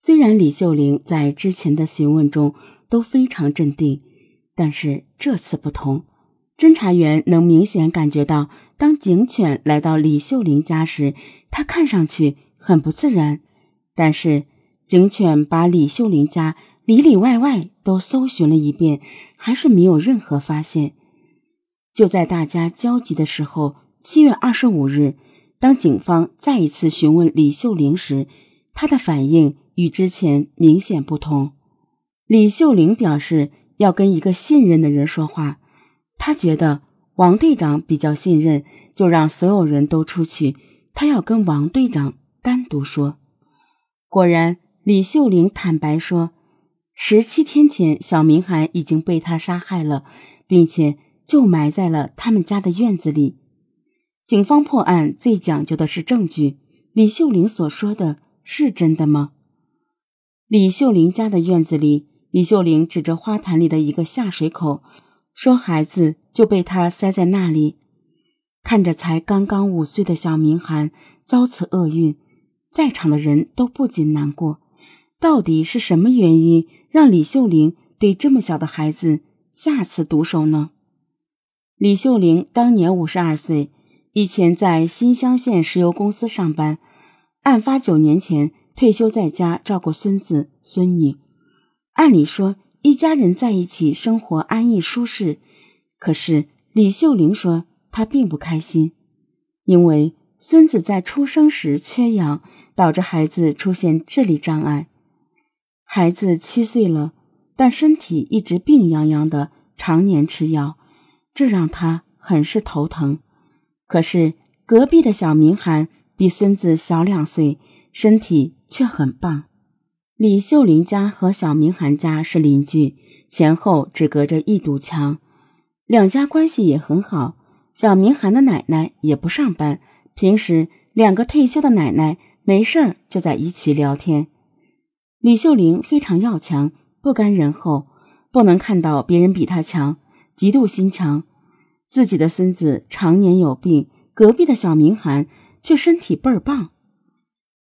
虽然李秀玲在之前的询问中都非常镇定，但是这次不同。侦查员能明显感觉到，当警犬来到李秀玲家时，他看上去很不自然。但是，警犬把李秀玲家里里外外都搜寻了一遍，还是没有任何发现。就在大家焦急的时候，七月二十五日，当警方再一次询问李秀玲时，他的反应。与之前明显不同，李秀玲表示要跟一个信任的人说话。她觉得王队长比较信任，就让所有人都出去。她要跟王队长单独说。果然，李秀玲坦白说，十七天前小明涵已经被他杀害了，并且就埋在了他们家的院子里。警方破案最讲究的是证据。李秀玲所说的是真的吗？李秀玲家的院子里，李秀玲指着花坛里的一个下水口，说：“孩子就被他塞在那里。”看着才刚刚五岁的小明涵遭此厄运，在场的人都不禁难过。到底是什么原因让李秀玲对这么小的孩子下此毒手呢？李秀玲当年五十二岁，以前在新乡县石油公司上班。案发九年前。退休在家照顾孙子孙女，按理说一家人在一起生活安逸舒适。可是李秀玲说她并不开心，因为孙子在出生时缺氧，导致孩子出现智力障碍。孩子七岁了，但身体一直病殃殃的，常年吃药，这让他很是头疼。可是隔壁的小明涵比孙子小两岁，身体。却很棒。李秀玲家和小明涵家是邻居，前后只隔着一堵墙，两家关系也很好。小明涵的奶奶也不上班，平时两个退休的奶奶没事儿就在一起聊天。李秀玲非常要强，不甘人后，不能看到别人比她强，极度心强。自己的孙子常年有病，隔壁的小明涵却身体倍儿棒。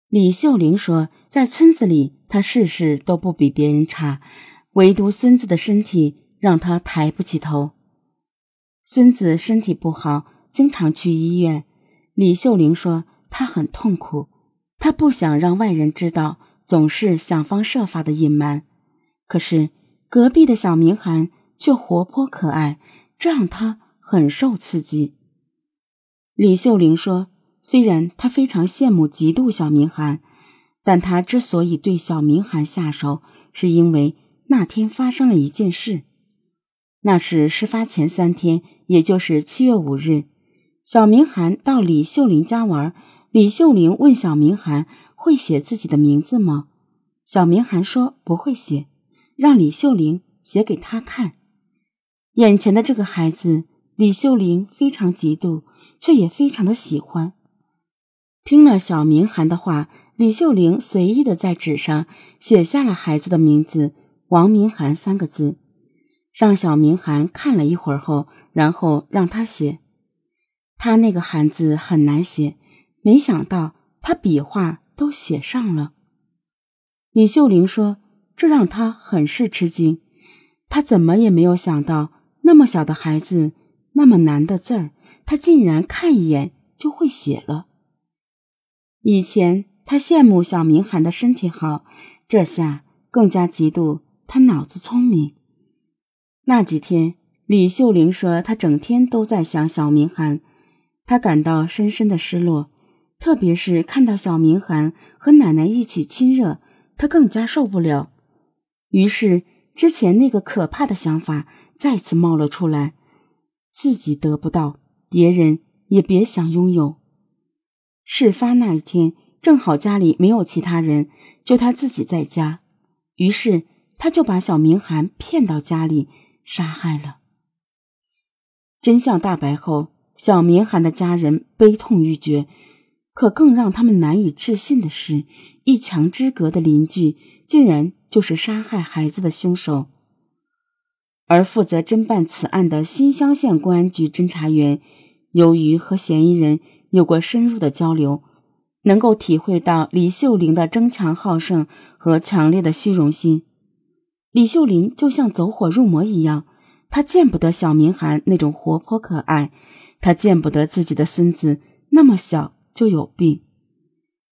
李秀玲说：“在村子里，她事事都不比别人差，唯独孙子的身体让她抬不起头。孙子身体不好，经常去医院。李秀玲说她很痛苦，她不想让外人知道，总是想方设法的隐瞒。可是隔壁的小明涵却活泼可爱，这让她很受刺激。”李秀玲说。虽然他非常羡慕、嫉妒小明涵，但他之所以对小明涵下手，是因为那天发生了一件事。那是事发前三天，也就是七月五日，小明涵到李秀玲家玩。李秀玲问小明涵：“会写自己的名字吗？”小明涵说：“不会写。”让李秀玲写给他看。眼前的这个孩子，李秀玲非常嫉妒，却也非常的喜欢。听了小明涵的话，李秀玲随意的在纸上写下了孩子的名字“王明涵”三个字，让小明涵看了一会儿后，然后让他写。他那个“涵”字很难写，没想到他笔画都写上了。李秀玲说：“这让他很是吃惊，他怎么也没有想到，那么小的孩子，那么难的字儿，他竟然看一眼就会写了。”以前他羡慕小明涵的身体好，这下更加嫉妒他脑子聪明。那几天，李秀玲说她整天都在想小明涵，她感到深深的失落，特别是看到小明涵和奶奶一起亲热，她更加受不了。于是，之前那个可怕的想法再次冒了出来：自己得不到，别人也别想拥有。事发那一天，正好家里没有其他人，就他自己在家。于是他就把小明涵骗到家里杀害了。真相大白后，小明涵的家人悲痛欲绝。可更让他们难以置信的是，一墙之隔的邻居竟然就是杀害孩子的凶手。而负责侦办此案的新乡县公安局侦查员，由于和嫌疑人。有过深入的交流，能够体会到李秀玲的争强好胜和强烈的虚荣心。李秀玲就像走火入魔一样，她见不得小明涵那种活泼可爱，她见不得自己的孙子那么小就有病，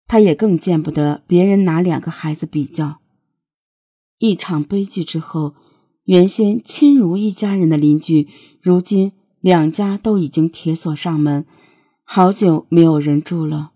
她也更见不得别人拿两个孩子比较。一场悲剧之后，原先亲如一家人的邻居，如今两家都已经铁锁上门，好久没有人住了。